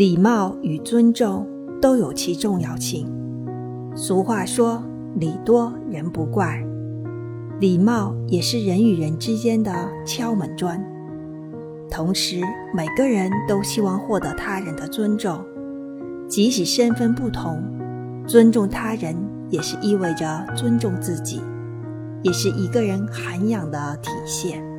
礼貌与尊重都有其重要性。俗话说礼多人不怪。礼貌也是人与人之间的敲门砖。同时每个人都希望获得他人的尊重。即使身份不同尊重他人也是意味着尊重自己也是一个人涵养的体现。